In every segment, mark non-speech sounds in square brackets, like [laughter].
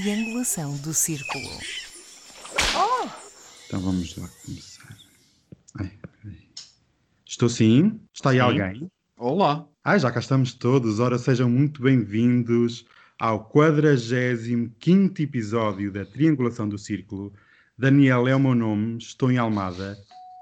triangulação do círculo. Oh! Então vamos lá começar. Ai, Estou sim? Está aí sim. alguém? Olá! Ah, já cá estamos todos. Ora, sejam muito bem-vindos ao 45 episódio da Triangulação do Círculo. Daniel é o meu nome, estou em Almada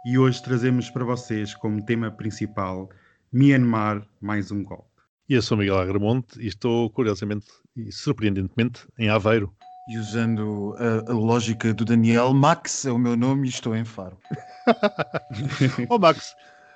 e hoje trazemos para vocês como tema principal Myanmar mais um golpe. E eu sou Miguel Agramonte e estou, curiosamente e surpreendentemente, em Aveiro. E usando a, a lógica do Daniel, Max é o meu nome e estou em Faro. [laughs] oh Max,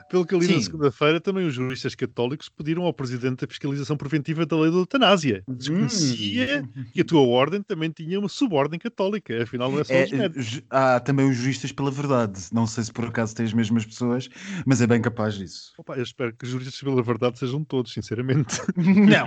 pelo que eu li Sim. na segunda-feira, também os juristas católicos pediram ao Presidente a fiscalização preventiva da lei da eutanásia. Desconhecia hum. que a tua ordem também tinha uma subordem católica, afinal não é só é, os médicos. Há também os juristas pela verdade. Não sei se por acaso têm as mesmas pessoas, mas é bem capaz disso. Opa, eu espero que os juristas pela verdade sejam todos, sinceramente. [laughs] Não,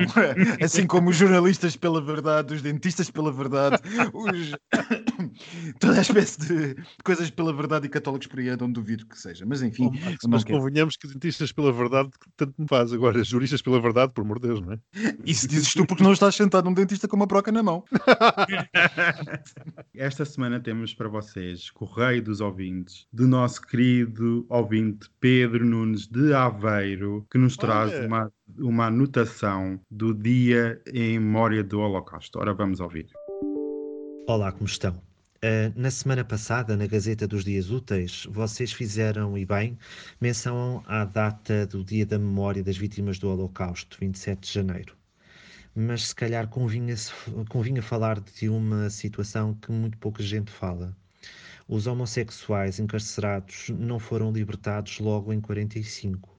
assim como os jornalistas pela verdade, os dentistas pela verdade, os... [laughs] [laughs] toda a espécie de coisas pela verdade e católicos por aí não duvido que seja. Mas enfim, Max, mas convenhamos que dentistas pela verdade tanto me faz. Agora, juristas pela verdade, por amor de Deus, não é? [laughs] Isso dizes tu porque não estás sentado num dentista com uma broca na mão. [laughs] Esta semana temos para vocês Correio dos Ouvintes, do nosso querido ouvinte Pedro Nunes de Aveiro, que nos traz uma, uma anotação do dia em memória do Holocausto. Ora, vamos ouvir. Olá, como estão? Uh, na semana passada, na Gazeta dos Dias Úteis, vocês fizeram, e bem, menção à data do Dia da Memória das Vítimas do Holocausto, 27 de janeiro. Mas se calhar convinha, convinha falar de uma situação que muito pouca gente fala. Os homossexuais encarcerados não foram libertados logo em 45.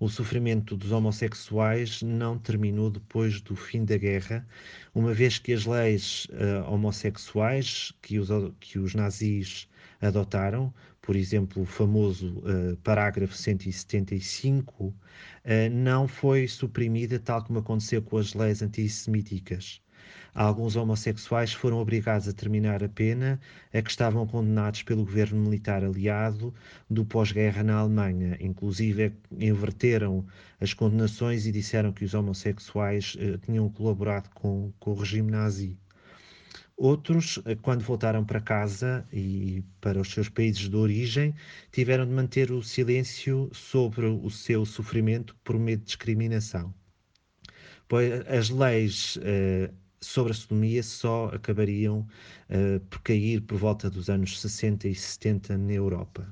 O sofrimento dos homossexuais não terminou depois do fim da guerra, uma vez que as leis uh, homossexuais que os, que os nazis adotaram, por exemplo, o famoso uh, parágrafo 175, uh, não foi suprimida tal como aconteceu com as leis antissemíticas. Alguns homossexuais foram obrigados a terminar a pena a que estavam condenados pelo governo militar aliado do pós-guerra na Alemanha. Inclusive, inverteram as condenações e disseram que os homossexuais eh, tinham colaborado com, com o regime nazi. Outros, eh, quando voltaram para casa e para os seus países de origem, tiveram de manter o silêncio sobre o seu sofrimento por medo de discriminação. Pois as leis uh, sobre a sodomia só acabariam uh, por cair por volta dos anos 60 e 70 na Europa.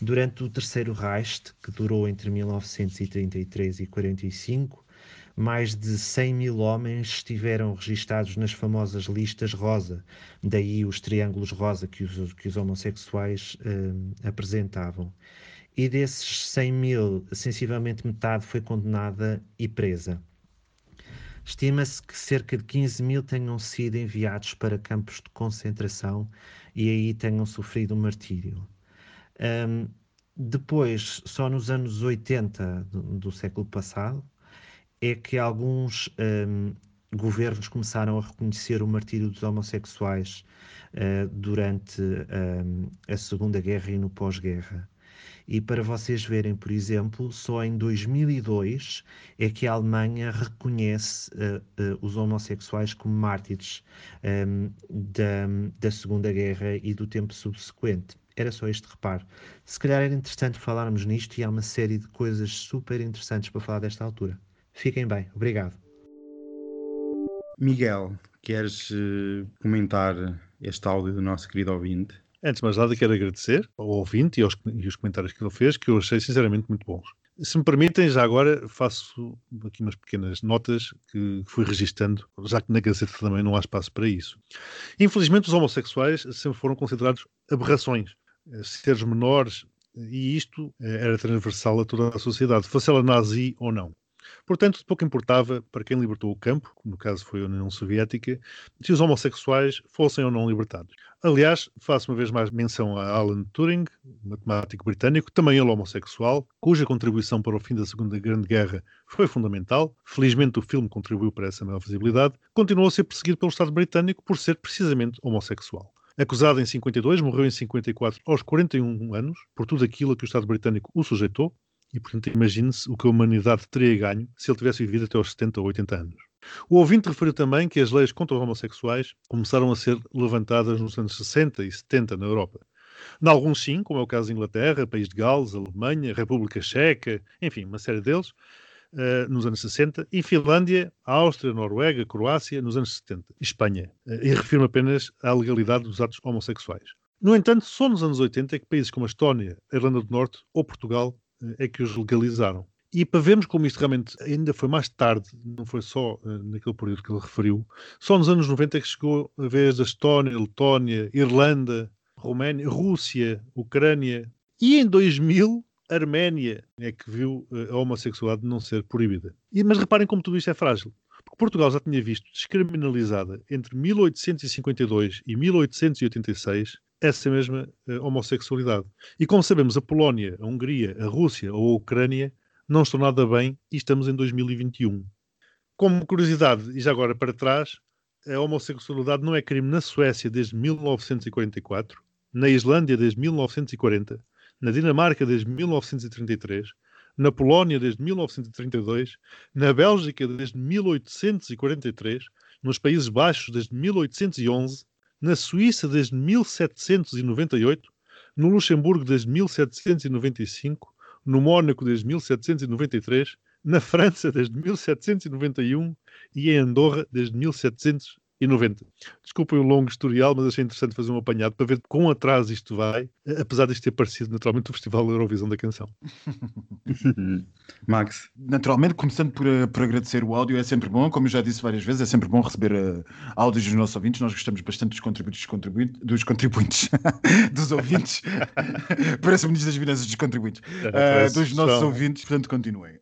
Durante o Terceiro Reich, que durou entre 1933 e 45, mais de 100 mil homens estiveram registados nas famosas listas rosa, daí os triângulos rosa que os, que os homossexuais uh, apresentavam. E desses 100 mil, sensivelmente metade foi condenada e presa. Estima-se que cerca de 15 mil tenham sido enviados para campos de concentração e aí tenham sofrido um martírio. Um, depois, só nos anos 80 do, do século passado, é que alguns um, governos começaram a reconhecer o martírio dos homossexuais uh, durante um, a Segunda Guerra e no pós-guerra. E para vocês verem, por exemplo, só em 2002 é que a Alemanha reconhece uh, uh, os homossexuais como mártires um, ehm, da, da Segunda Guerra e do tempo subsequente. Era só este reparo. Se calhar era interessante falarmos nisto e há uma série de coisas super interessantes para falar desta altura. Fiquem bem, obrigado. Miguel, queres uh, comentar este áudio do nosso querido ouvinte? Antes de mais nada, quero agradecer ao ouvinte e, aos, e os comentários que ele fez, que eu achei sinceramente muito bons. Se me permitem, já agora faço aqui umas pequenas notas que fui registando, já que na Gazeta também não há espaço para isso. Infelizmente, os homossexuais sempre foram considerados aberrações, eh, seres menores, e isto eh, era transversal a toda a sociedade, fosse ela nazi ou não. Portanto, pouco importava para quem libertou o campo, no caso foi a União Soviética, se os homossexuais fossem ou não libertados. Aliás, faço uma vez mais menção a Alan Turing, matemático britânico, também ele homossexual, cuja contribuição para o fim da Segunda Grande Guerra foi fundamental. Felizmente o filme contribuiu para essa maior visibilidade. Continuou a ser perseguido pelo Estado britânico por ser precisamente homossexual. Acusado em 52, morreu em 54 aos 41 anos por tudo aquilo a que o Estado britânico o sujeitou, e, portanto, imagine-se o que a humanidade teria ganho se ele tivesse vivido até aos 70 ou 80 anos. O ouvinte referiu também que as leis contra os homossexuais começaram a ser levantadas nos anos 60 e 70 na Europa. Em alguns sim, como é o caso da Inglaterra, País de Gales, Alemanha, República Checa, enfim, uma série deles, uh, nos anos 60, e Finlândia, Áustria, Noruega, Croácia, nos anos 70, e Espanha, uh, e refirma apenas a legalidade dos atos homossexuais. No entanto, só nos anos 80 é que países como a Estónia, a Irlanda do Norte ou Portugal uh, é que os legalizaram. E para vermos como isto realmente ainda foi mais tarde, não foi só uh, naquele período que ele referiu, só nos anos 90 é que chegou a vez da Estónia, Letónia, Irlanda, Roménia, Rússia, Ucrânia e em 2000 Arménia é que viu uh, a homossexualidade não ser proibida. E, mas reparem como tudo isto é frágil. Porque Portugal já tinha visto descriminalizada entre 1852 e 1886 essa mesma uh, homossexualidade. E como sabemos, a Polónia, a Hungria, a Rússia ou a Ucrânia não estão nada bem e estamos em 2021. Como curiosidade, e já agora para trás, a homossexualidade não é crime na Suécia desde 1944, na Islândia desde 1940, na Dinamarca desde 1933, na Polónia desde 1932, na Bélgica desde 1843, nos Países Baixos desde 1811, na Suíça desde 1798, no Luxemburgo desde 1795, no Mónaco desde 1793, na França desde 1791 e em Andorra desde 1700 e 90. Desculpem o longo historial, mas achei interessante fazer um apanhado para ver de quão atrás isto vai, apesar de ter parecido naturalmente o Festival Eurovisão da Canção. [laughs] Max. Naturalmente, começando por, uh, por, agradecer o áudio, é sempre bom, como eu já disse várias vezes, é sempre bom receber uh, áudios dos nossos ouvintes, nós gostamos bastante dos contribuintes, contribuintes dos contribuintes, [laughs] dos ouvintes, [laughs] parece o Ministro das Finanças dos contribuintes, uh, dos nossos ouvintes, portanto continuem.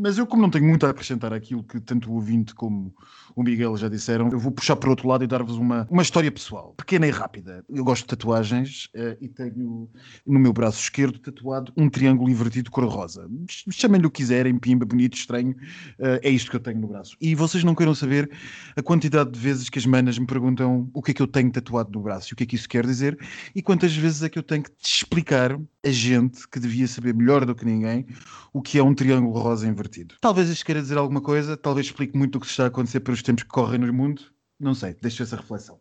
mas eu, como não tenho muito a acrescentar aquilo que tanto o ouvinte como o Miguel já disseram, eu vou puxar para outro lado e dar-vos uma, uma história pessoal, pequena e rápida. Eu gosto de tatuagens uh, e tenho no meu braço esquerdo tatuado um triângulo invertido cor-rosa. Chamem-lhe o que quiserem, pimba, bonito, estranho, uh, é isto que eu tenho no braço. E vocês não queiram saber a quantidade de vezes que as manas me perguntam o que é que eu tenho tatuado no braço e o que é que isso quer dizer e quantas vezes é que eu tenho que te explicar a gente que devia saber melhor do que ninguém o que é um triângulo rosa invertido. Talvez isto queira dizer alguma coisa, talvez explique muito o que está a acontecer para os tempos que correm no mundo, não sei, deixo essa reflexão.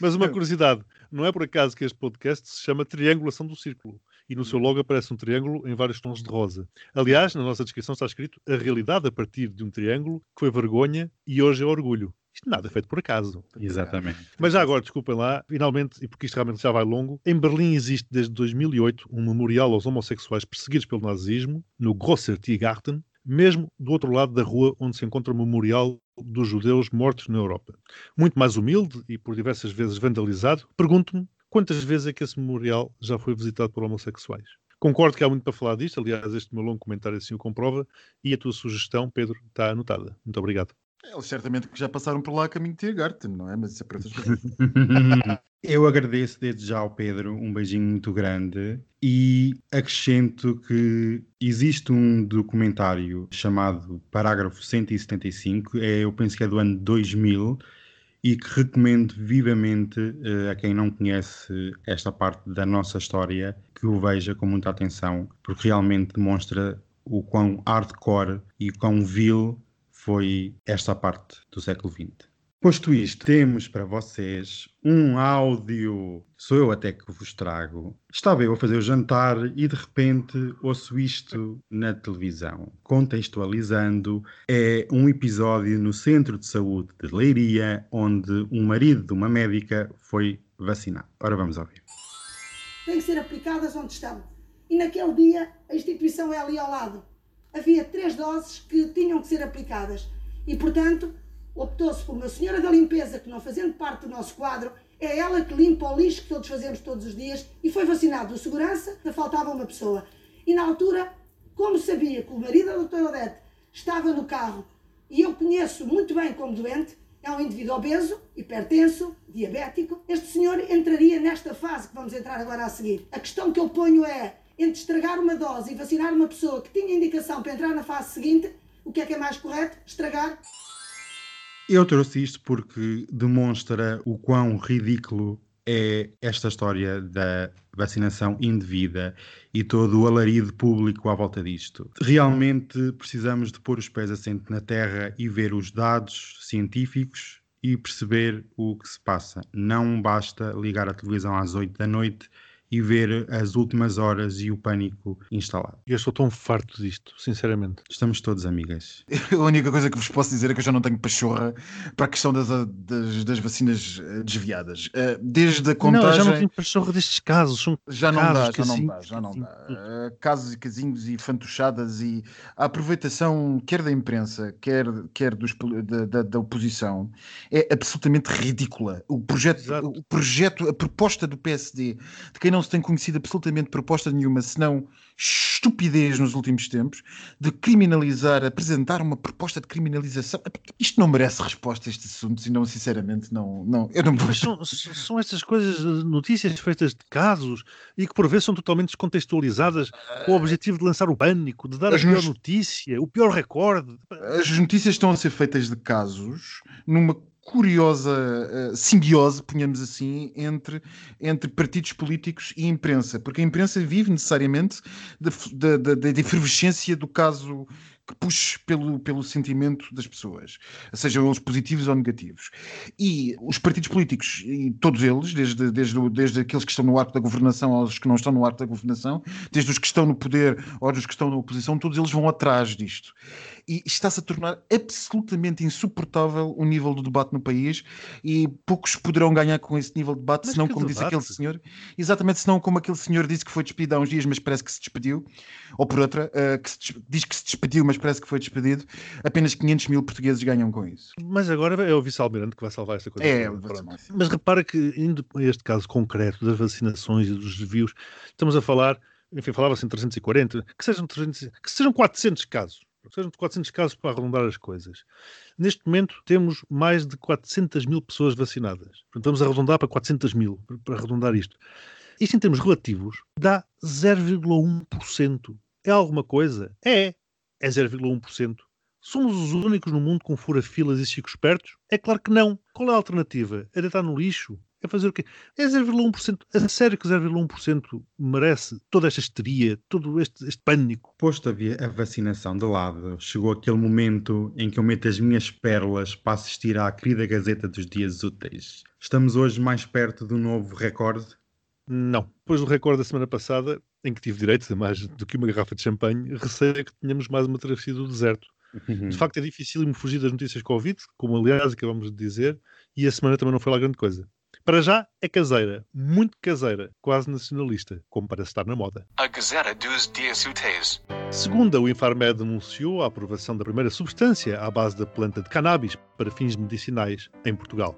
Mas uma curiosidade, não é por acaso que este podcast se chama Triangulação do Círculo e no seu logo aparece um triângulo em vários tons de rosa. Aliás, na nossa descrição está escrito a realidade a partir de um triângulo que foi vergonha e hoje é orgulho. Isto nada é feito por acaso. Exatamente. Mas já agora, desculpem lá, finalmente, e porque isto realmente já vai longo, em Berlim existe desde 2008 um memorial aos homossexuais perseguidos pelo nazismo, no Grosser Tiergarten, mesmo do outro lado da rua onde se encontra o memorial dos judeus mortos na Europa. Muito mais humilde e por diversas vezes vandalizado, pergunto-me quantas vezes é que esse memorial já foi visitado por homossexuais. Concordo que há muito para falar disto, aliás, este meu longo comentário assim o comprova, e a tua sugestão, Pedro, está anotada. Muito obrigado. Eles certamente que já passaram por lá a caminho de Tiergarten, não é? Mas isso é para outras coisas. [laughs] Eu agradeço desde já ao Pedro, um beijinho muito grande e acrescento que existe um documentário chamado Parágrafo 175, é, eu penso que é do ano 2000, e que recomendo vivamente uh, a quem não conhece esta parte da nossa história que o veja com muita atenção, porque realmente demonstra o quão hardcore e quão vil foi esta parte do século XX. Posto isto, temos para vocês um áudio. Sou eu até que vos trago. Estava eu a fazer o jantar e de repente ouço isto na televisão. Contextualizando, é um episódio no Centro de Saúde de Leiria, onde um marido de uma médica foi vacinado. Ora, vamos ouvir. Tem que ser aplicadas onde estão. E naquele dia, a instituição é ali ao lado havia três doses que tinham que ser aplicadas. E, portanto, optou-se por uma senhora da limpeza, que não fazendo parte do nosso quadro, é ela que limpa o lixo que todos fazemos todos os dias, e foi vacinado o segurança, faltava uma pessoa. E na altura, como sabia que o marido da doutora Odete estava no carro, e eu conheço muito bem como doente, é um indivíduo obeso, hipertenso, diabético, este senhor entraria nesta fase que vamos entrar agora a seguir. A questão que eu ponho é, entre estragar uma dose e vacinar uma pessoa que tinha indicação para entrar na fase seguinte, o que é que é mais correto? Estragar? Eu trouxe isto porque demonstra o quão ridículo é esta história da vacinação indevida e todo o alarido público à volta disto. Realmente precisamos de pôr os pés assentes na terra e ver os dados científicos e perceber o que se passa. Não basta ligar a televisão às 8 da noite e ver as últimas horas e o pânico instalado. Eu estou tão farto disto, sinceramente. Estamos todos amigas. [laughs] A única coisa que vos posso dizer é que eu já não tenho pachorra para a questão das, das, das vacinas eh, desviadas. Eh, desde a contagem... Não, já não tenho pachorra destes casos. São já não casos, dá, já não casinhos, dá, já não dá. casinhos. Eh, Casos e casinhos e fantochadas e a aproveitação quer da imprensa, quer, quer dos, da, da, da oposição é absolutamente ridícula. O projeto, Exato. o projeto, a proposta do PSD, de quem não se tem conhecido absolutamente proposta nenhuma, senão estupidez nos últimos tempos, de criminalizar, apresentar uma proposta de criminalização. Isto não merece resposta a estes assuntos e não, sinceramente, não, não eu não. Mas são, são estas coisas, eh, notícias feitas de casos e que por vezes são totalmente descontextualizadas com o objetivo de lançar o pânico, de dar a As pior nos- notícia, o pior recorde. As notícias estão a ser feitas de casos numa curiosa eh, simbiose, ponhamos assim, entre, entre partidos políticos e imprensa, porque a imprensa vive necessariamente da, da, da, da efervescência do caso que puxe pelo, pelo sentimento das pessoas, sejam eles positivos ou negativos. E os partidos políticos, e todos eles, desde, desde, desde aqueles que estão no arco da governação aos que não estão no arco da governação, desde os que estão no poder aos que estão na oposição, todos eles vão atrás disto. E está-se a tornar absolutamente insuportável o nível do debate no país e poucos poderão ganhar com esse nível de debate, senão que como disse aquele senhor, exatamente senão como aquele senhor disse que foi despedido há uns dias, mas parece que se despediu, ou por outra, eh, que se diz que se despediu, mas parece que foi despedido, apenas 500 mil portugueses ganham com isso. Mas agora é o vice-almirante que vai salvar esta coisa. É, Mas repara que, indo a este caso concreto das vacinações e dos desvios, estamos a falar, enfim, falava-se em 340, que sejam, 300, que sejam 400 casos. Que sejam 400 casos para arredondar as coisas. Neste momento temos mais de 400 mil pessoas vacinadas. Portanto, vamos arredondar para 400 mil, para arredondar isto. Isto em termos relativos dá 0,1%. É alguma coisa? É. É 0,1%. Somos os únicos no mundo com fura-filas e chicos espertos? É claro que não. Qual é a alternativa? É deitar no lixo? É fazer o quê? É 0,1%. A sério que 0,1% merece toda esta histeria, todo este, este pânico? Posto a, a vacinação de lado, chegou aquele momento em que eu meto as minhas pérolas para assistir à querida Gazeta dos Dias Úteis. Estamos hoje mais perto do novo recorde? Não. Depois do recorde da semana passada, em que tive direito a mais do que uma garrafa de champanhe, receio que tenhamos mais uma travessia do deserto. De facto, é dificílimo fugir das notícias Covid, como aliás acabamos de dizer, e a semana também não foi lá grande coisa. Para já, é caseira, muito caseira, quase nacionalista, como para estar na moda. A Gazeta dos Dias Úteis. Segunda, o Infarmed anunciou a aprovação da primeira substância à base da planta de cannabis para fins medicinais em Portugal.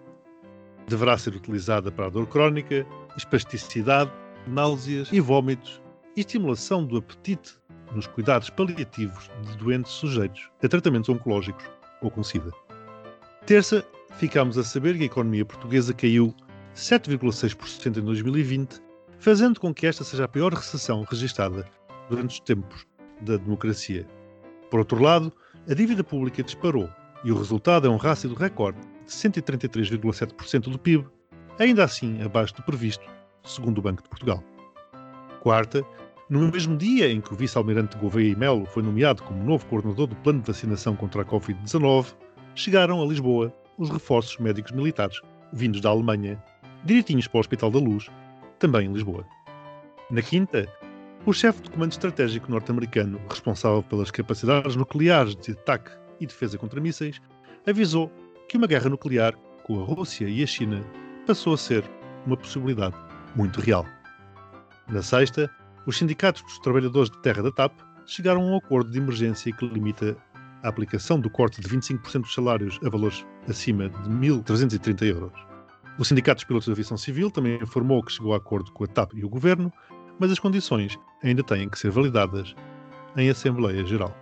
Deverá ser utilizada para a dor crónica, espasticidade, náuseas e vômitos e estimulação do apetite nos cuidados paliativos de doentes sujeitos a tratamentos oncológicos ou com SIDA. Terça, ficámos a saber que a economia portuguesa caiu 7,6% em 2020, fazendo com que esta seja a pior recessão registada durante os tempos da democracia. Por outro lado, a dívida pública disparou e o resultado é um rácio recorde de 133,7% do PIB, ainda assim abaixo do previsto, segundo o Banco de Portugal. Quarta, no mesmo dia em que o vice-almirante Gouveia e Melo foi nomeado como novo coordenador do plano de vacinação contra a Covid-19, chegaram a Lisboa os reforços médicos militares, vindos da Alemanha, direitinhos para o Hospital da Luz, também em Lisboa. Na quinta, o chefe de comando estratégico norte-americano, responsável pelas capacidades nucleares de ataque e defesa contra mísseis, avisou que uma guerra nuclear com a Rússia e a China passou a ser uma possibilidade muito real. Na sexta, os sindicatos dos trabalhadores de terra da TAP chegaram a um acordo de emergência que limita a aplicação do corte de 25% dos salários a valores acima de 1.330 euros. O Sindicato dos Pilotos de Aviação Civil também informou que chegou a acordo com a TAP e o Governo, mas as condições ainda têm que ser validadas em Assembleia Geral.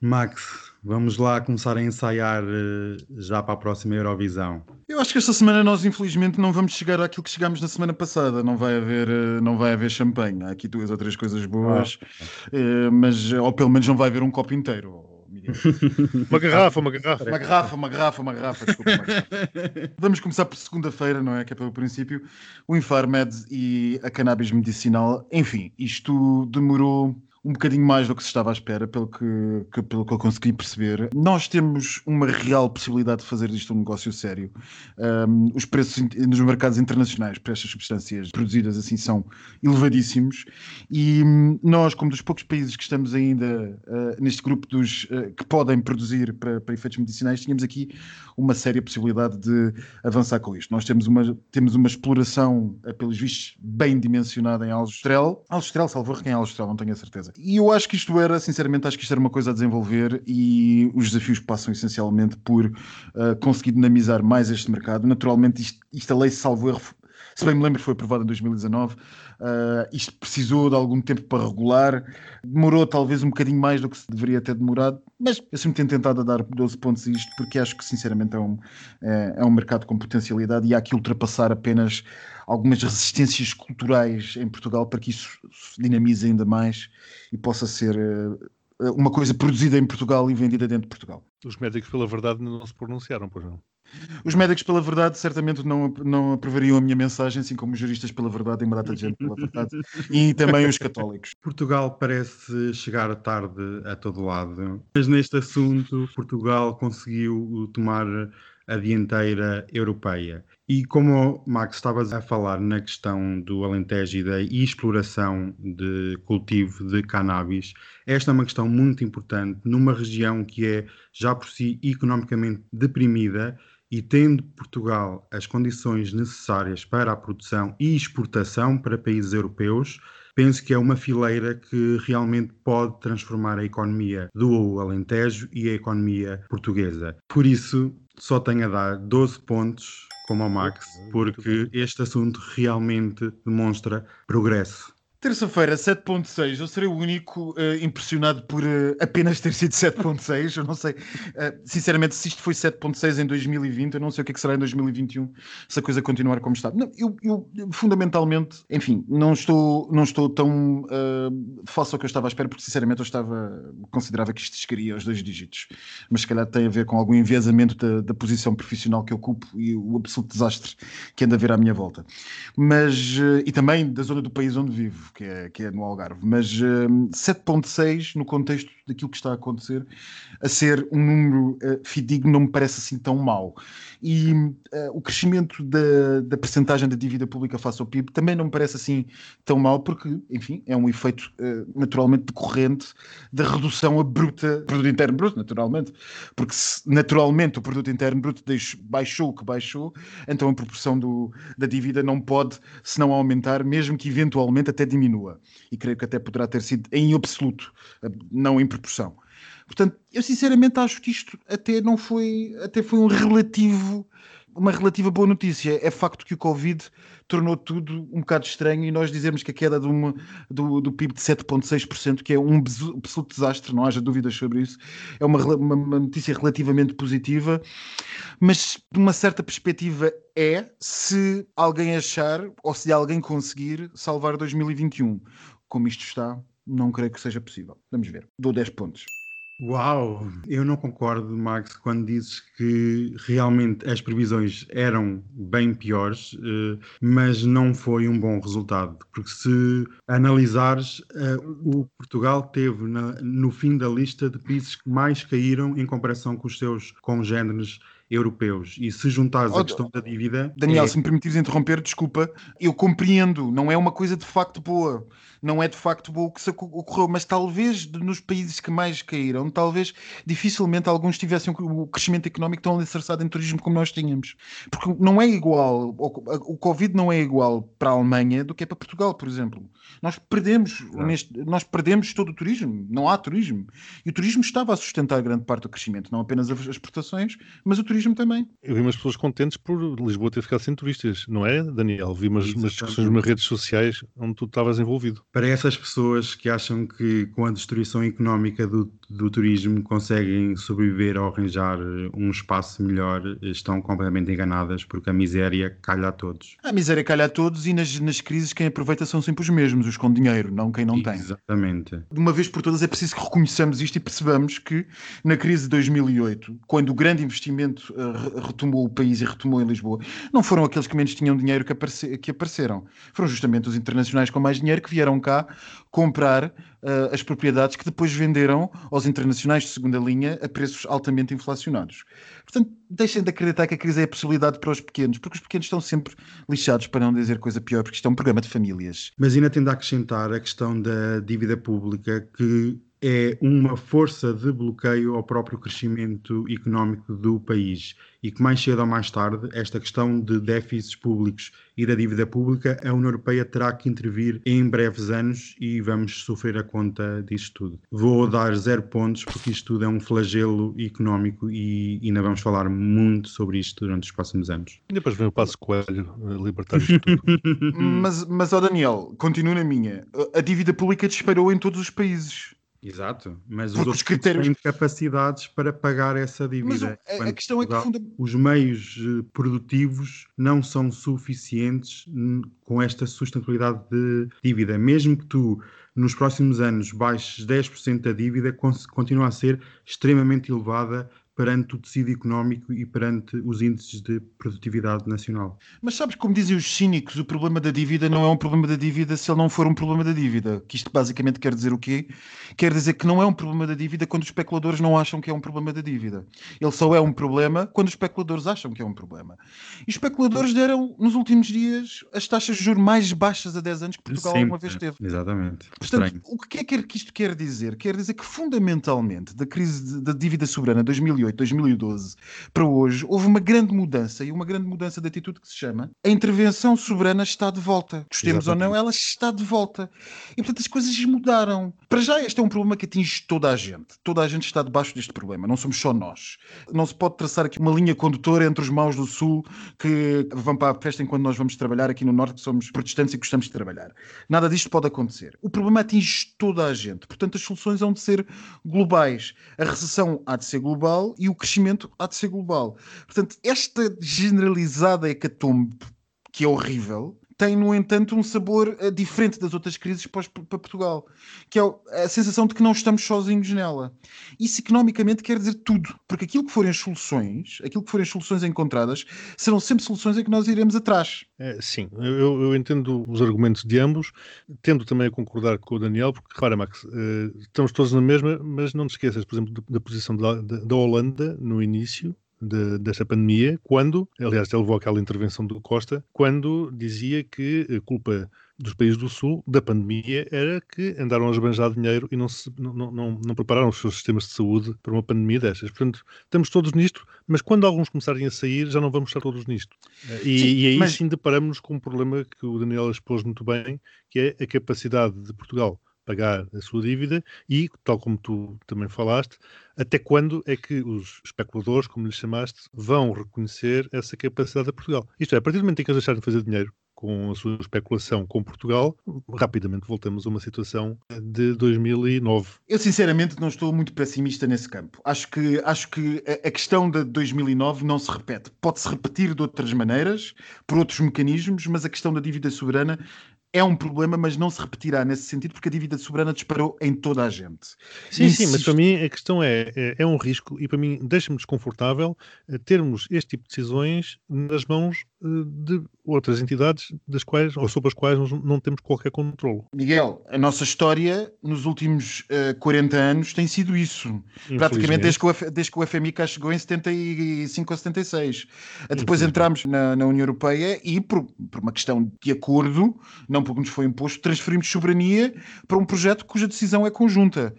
Max, vamos lá começar a ensaiar eh, já para a próxima Eurovisão. Eu acho que esta semana nós infelizmente não vamos chegar àquilo que chegámos na semana passada. Não vai haver, eh, não vai haver champanhe. Há aqui duas ou três coisas boas, eh, mas ou pelo menos não vai haver um copo inteiro. [laughs] Uma garrafa, uma garrafa. Uma garrafa, uma garrafa, uma garrafa, desculpa, uma garrafa. [laughs] Vamos começar por segunda-feira, não é? Que é pelo princípio. O Infarmed e a cannabis medicinal. Enfim, isto demorou um bocadinho mais do que se estava à espera, pelo que, que- pelo que eu consegui perceber. Nós temos uma real possibilidade de fazer disto um negócio sério. Um, os preços nos mercados internacionais para estas substâncias produzidas assim são elevadíssimos e hum, nós, como dos poucos países que estamos ainda uh, neste grupo dos uh, que podem produzir para, para efeitos medicinais, tínhamos aqui uma séria possibilidade de avançar com isto. Nós temos uma, temos uma exploração, pelos vistos, bem dimensionada em Aljustrel. Aljustrel, salvo quem é Aljustrel, não tenho a certeza. E eu acho que isto era, sinceramente, acho que isto era uma coisa a desenvolver e os desafios passam essencialmente por uh, conseguir dinamizar mais este mercado. Naturalmente, isto, isto a lei, salvo erro, se bem me lembro, foi aprovada em 2019. Uh, isto precisou de algum tempo para regular, demorou talvez um bocadinho mais do que se deveria ter demorado, mas eu sempre tenho tentado a dar 12 pontos a isto porque acho que sinceramente é um, é, é um mercado com potencialidade e há que ultrapassar apenas algumas resistências culturais em Portugal para que isso se dinamize ainda mais e possa ser uh, uma coisa produzida em Portugal e vendida dentro de Portugal. Os médicos, pela verdade, não se pronunciaram, pois não. Os médicos pela verdade certamente não, não aprovariam a minha mensagem, assim como os juristas pela verdade e uma data de gente pela verdade, e também os católicos. [laughs] Portugal parece chegar tarde a todo lado, mas neste assunto Portugal conseguiu tomar a dianteira europeia. E como Max estava a falar na questão do Alentejo e da exploração de cultivo de cannabis, esta é uma questão muito importante numa região que é já por si economicamente deprimida e tendo Portugal as condições necessárias para a produção e exportação para países europeus, penso que é uma fileira que realmente pode transformar a economia do Alentejo e a economia portuguesa. Por isso, só tenho a dar 12 pontos, como ao Max, porque este assunto realmente demonstra progresso. Terça-feira, 7.6. Eu serei o único uh, impressionado por uh, apenas ter sido 7.6. Eu não sei, uh, sinceramente, se isto foi 7.6 em 2020, eu não sei o que, é que será em 2021 se a coisa continuar como está. Não, eu, eu, fundamentalmente, enfim, não estou, não estou tão uh, falso ao que eu estava à espera, porque sinceramente eu estava, considerava que isto chegaria aos dois dígitos. Mas se calhar tem a ver com algum enviesamento da, da posição profissional que ocupo e o absoluto desastre que anda a ver à minha volta. Mas, e também da zona do país onde vivo que é, que é no Algarve, mas uh, 7.6 no contexto daquilo que está a acontecer, a ser um número uh, fidedigno não me parece assim tão mau. E uh, o crescimento da, da percentagem da dívida pública face ao PIB também não me parece assim tão mau, porque, enfim, é um efeito uh, naturalmente decorrente da redução abrupta do produto interno bruto, naturalmente, porque se naturalmente o produto interno bruto deixo, baixou o que baixou, então a proporção do, da dívida não pode, se não aumentar, mesmo que eventualmente até diminua diminua. E creio que até poderá ter sido em absoluto, não em proporção. Portanto, eu sinceramente acho que isto até não foi, até foi um relativo, uma relativa boa notícia. É facto que o Covid tornou tudo um bocado estranho e nós dizemos que a queda de uma, do, do PIB de 7,6%, que é um absoluto desastre, não haja dúvidas sobre isso, é uma, uma, uma notícia relativamente positiva, mas de uma certa perspectiva é se alguém achar ou se alguém conseguir salvar 2021. Como isto está, não creio que seja possível. Vamos ver. Dou 10 pontos. Uau! Eu não concordo, Max, quando dizes que realmente as previsões eram bem piores, mas não foi um bom resultado. Porque se analisares, o Portugal teve no fim da lista de países que mais caíram em comparação com os seus congêneres europeus. E se juntares Oh, a questão da dívida. Daniel, é- se me permitires interromper, desculpa, eu compreendo, não é uma coisa de facto boa, não é de facto boa o que ocorreu, mas talvez nos países que mais caíram, talvez dificilmente alguns tivessem o crescimento económico tão alicerçado em turismo como nós tínhamos. Porque não é igual, o Covid não é igual para a Alemanha do que é para Portugal, por exemplo. Nós perdemos, neste, nós perdemos todo o turismo, não há turismo. E o turismo estava a sustentar grande parte do crescimento, não apenas as exportações, mas o turismo turismo também. Eu vi umas pessoas contentes por Lisboa ter ficado sem turistas, não é, Daniel? Vi umas, umas discussões nas redes sociais onde tu estavas envolvido. Para essas pessoas que acham que com a destruição económica do, do turismo conseguem sobreviver ou arranjar um espaço melhor, estão completamente enganadas porque a miséria calha a todos. A miséria calha a todos e nas, nas crises quem aproveita são sempre os mesmos, os com dinheiro, não quem não tem. Exatamente. De uma vez por todas é preciso que reconheçamos isto e percebamos que na crise de 2008, quando o grande investimento uh, retomou o país e retomou em Lisboa, não foram aqueles que menos tinham dinheiro que, aparece, que apareceram. Foram justamente os internacionais com mais dinheiro que vieram cá comprar uh, as propriedades que depois venderam aos internacionais de segunda linha a preços altamente inflacionados. Portanto, deixem de acreditar que a crise é a possibilidade para os pequenos, porque os pequenos estão sempre lixados, para não dizer coisa pior, porque isto é um programa de famílias. Mas ainda tendo a acrescentar a questão da dívida pública, que é uma força de bloqueio ao próprio crescimento económico do país e que mais cedo ou mais tarde esta questão de déficits públicos e da dívida pública a União Europeia terá que intervir em breves anos e vamos sofrer a conta disto tudo. Vou dar zero pontos porque isto tudo é um flagelo económico e ainda vamos falar muito sobre isto durante os próximos anos. E depois vem o passo coelho libertar isto tudo. [laughs] mas, mas, ó Daniel, continuo na minha. A dívida pública disparou em todos os países. Exato, mas os outros critérios têm capacidades para pagar essa dívida. Mas a, a questão é que funda... os meios eh, produtivos não são suficientes com esta sustentabilidade de dívida. Mesmo que tu nos próximos anos baixes 10% da dívida, continua a ser extremamente elevada perante o tecido económico e perante os índices de produtividade nacional. Mas sabes, como dizem os cínicos, o problema da dívida não é um problema da dívida se ele não for um problema da dívida. Que isto basicamente quer dizer o quê? Quer dizer que não é um problema da dívida quando os especuladores não acham que é um problema da dívida. Ele só é um problema quando os especuladores acham que é um problema. E os especuladores deram, nos últimos dias, as taxas de juros mais baixas a 10 anos que Portugal alguma vez teve. Exatamente. Portanto, Estranho. o que é que isto quer dizer? Quer dizer que, fundamentalmente, da crise da dívida soberana 2008 2008, 2012 para hoje, houve uma grande mudança e uma grande mudança de atitude que se chama a intervenção soberana está de volta. Gostemos ou não, ela está de volta. E portanto as coisas mudaram. Para já, este é um problema que atinge toda a gente. Toda a gente está debaixo deste problema, não somos só nós. Não se pode traçar aqui uma linha condutora entre os maus do Sul que vão para a festa enquanto nós vamos trabalhar aqui no Norte, que somos protestantes e gostamos de trabalhar. Nada disto pode acontecer. O problema atinge toda a gente. Portanto, as soluções hão de ser globais. A recessão há de ser global e o crescimento há de ser global. Portanto, esta generalizada hecatombe, que é horrível, tem, no entanto, um sabor uh, diferente das outras crises para, Portugal, que é a sensação de que não estamos sozinhos nela. Isso economicamente quer dizer tudo, porque aquilo que forem as soluções, aquilo que forem as soluções encontradas, serão sempre soluções em que nós iremos atrás. É, sim, eu, eu, entendo os argumentos de ambos, tendo também a concordar com o Daniel, porque, repara, Max, uh, estamos todos na mesma, mas não te esqueças, por exemplo, da posição da, da Holanda no início, de, desta pandemia, quando, aliás, ele levou aquela intervenção do Costa, quando dizia que a culpa dos países do Sul da pandemia era que andaram a esbanjar dinheiro e não, se, não, não, não prepararam os seus sistemas de saúde para uma pandemia destas. Portanto, estamos todos nisto, mas quando alguns começarem a sair, já não vamos estar todos nisto. E, sim, e aí mas... sim deparamos com um problema que o Daniel expôs muito bem, que é a capacidade de Portugal pagar a sua dívida e, tal como tu também falaste, até quando é que os especuladores, como lhe chamaste, vão reconhecer essa capacidade de Portugal? Isto é, a partir do momento em que eles deixarem de fazer dinheiro com a sua especulação com Portugal, rapidamente voltamos a uma situação de 2009. Eu sinceramente não estou muito pessimista nesse campo. Acho que, acho que a questão de 2009 não se repete. Pode-se repetir de outras maneiras, por outros mecanismos, mas a questão da dívida soberana é um problema, mas não se repetirá nesse sentido, porque a dívida soberana disparou em toda a gente. Sim, Insisto. sim, mas para mim a questão é, é, é um risco e para mim deixa-me desconfortável eh, termos este tipo de decisões nas mãos eh, de outras entidades das quais, ou sobre as quais nós não temos qualquer controle. Miguel, a nossa história nos últimos uh, 40 anos tem sido isso. Praticamente desde que, o, desde que o FMI cá chegou em 75 ou 76. Depois entramos na, na União Europeia e, por, por uma questão de acordo, não porque nos foi imposto, transferimos soberania para um projeto cuja decisão é conjunta.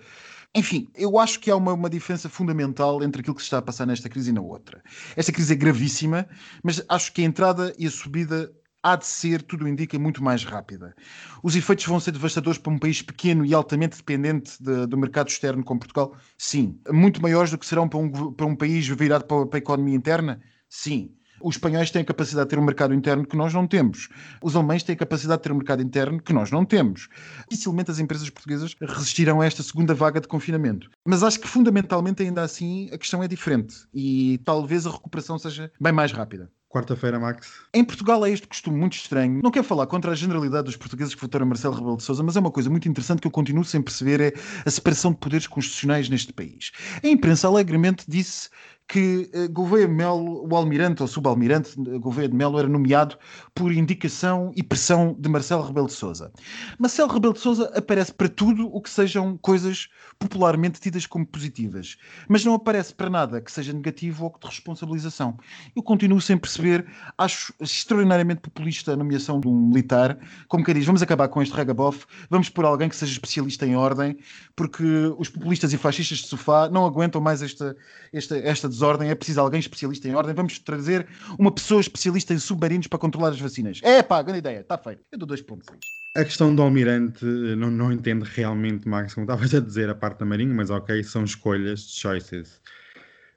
Enfim, eu acho que há uma, uma diferença fundamental entre aquilo que se está a passar nesta crise e na outra. Esta crise é gravíssima, mas acho que a entrada e a subida há de ser, tudo indica, muito mais rápida. Os efeitos vão ser devastadores para um país pequeno e altamente dependente de, do mercado externo como Portugal? Sim. Muito maiores do que serão para um, para um país virado para, para a economia interna? Sim. Os espanhóis têm a capacidade de ter um mercado interno que nós não temos. Os alemães têm a capacidade de ter um mercado interno que nós não temos. Dificilmente as empresas portuguesas resistirão a esta segunda vaga de confinamento. Mas acho que fundamentalmente, ainda assim, a questão é diferente e talvez a recuperação seja bem mais rápida. Quarta-feira, Max. Em Portugal é este costume muito estranho. Não quero falar contra a generalidade dos portugueses que votaram Marcelo Rebelo de Sousa, mas é uma coisa muito interessante que eu continuo sem perceber é a separação de poderes constitucionais neste país. A imprensa alegremente disse que uh, Gouveia Melo, o almirante ou subalmirante Gouveia de Melo, era nomeado por indicação e pressão de Marcelo Rebelo de Sousa. Marcelo Rebelo de Sousa aparece para tudo o que sejam coisas popularmente tidas como positivas, mas não aparece para nada que seja negativo ou de responsabilização. Eu continuo sem perceber, acho extraordinariamente populista a nomeação de um militar, como que diz, vamos acabar com este regabof, vamos pôr alguém que seja especialista em ordem, porque os populistas e fascistas de sofá não aguentam mais esta, esta, esta desordem, é preciso alguém especialista em ordem. Vamos trazer uma pessoa especialista em submarinos para controlar as vacinas. É pá, grande ideia, está feito. Eu dou dois pontos a questão do almirante, não, não entendo realmente, Max, como estavas a dizer, a parte da marinha, mas ok, são escolhas, choices.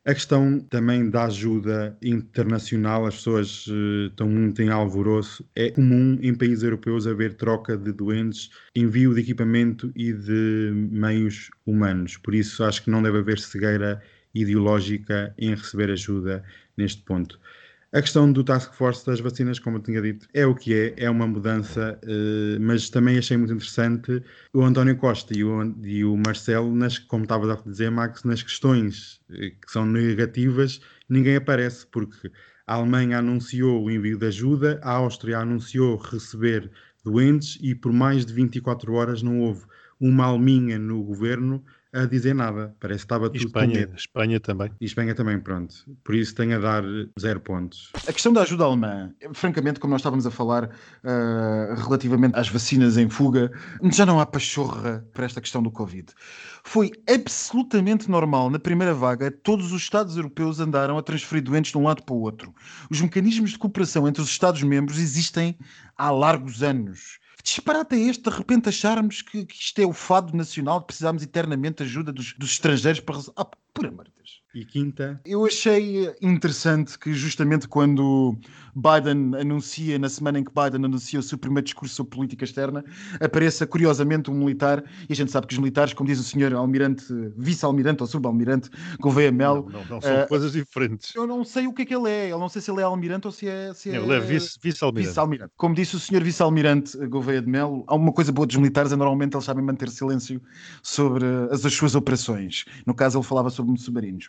A questão também da ajuda internacional, as pessoas uh, estão muito em alvoroço. É comum em países europeus haver troca de doentes, envio de equipamento e de meios humanos. Por isso acho que não deve haver cegueira ideológica em receber ajuda neste ponto. A questão do Task Force das vacinas, como eu tinha dito, é o que é, é uma mudança, uh, mas também achei muito interessante o António Costa e o, e o Marcelo, nas, como estavas a dizer, Max, nas questões eh, que são negativas, ninguém aparece, porque a Alemanha anunciou o envio de ajuda, a Áustria anunciou receber doentes e por mais de 24 horas não houve uma alminha no governo a dizer nada. Parece que estava E tudo Espanha, com medo. Espanha também. E Espanha também, pronto. Por isso tenho a dar zero pontos. A questão da ajuda alemã, francamente, como nós estávamos a falar ah, relativamente às vacinas em fuga, já não há pachorra para esta questão do Covid. Foi absolutamente normal, na primeira vaga, todos os Estados europeus andaram a transferir doentes de um lado para o outro. Os mecanismos de cooperação entre os Estados-membros existem há largos anos. Que disparate é este de repente acharmos que, que isto é o fado nacional, precisamos eternamente de ajuda dos, dos estrangeiros para. resol- Ah, por amor de Deus. E quinta, Eu achei interessante que justamente quando Biden anuncia, na semana em que Biden anuncia o seu primeiro discurso sobre política externa, apareça curiosamente um militar, e a gente sabe que os militares, como diz o senhor almirante, vice-almirante ou subalmirante Gouveia Melo, Não, não, não, são eh, coisas diferentes. eu não sei o que é que ele é, eu não sei se ele é almirante ou se é... Se Ele é vice- vice-almirante. Vice-almirante. Como disse o senhor vice-almirante Gouveia de Melo, há uma coisa boa dos militares, é normalmente eles sabem manter silêncio sobre as, as suas operações. No caso, ele falava sobre submarinos.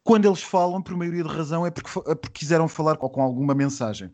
Quando eles falam, por maioria de razão, é porque, é porque quiseram falar ou com alguma mensagem.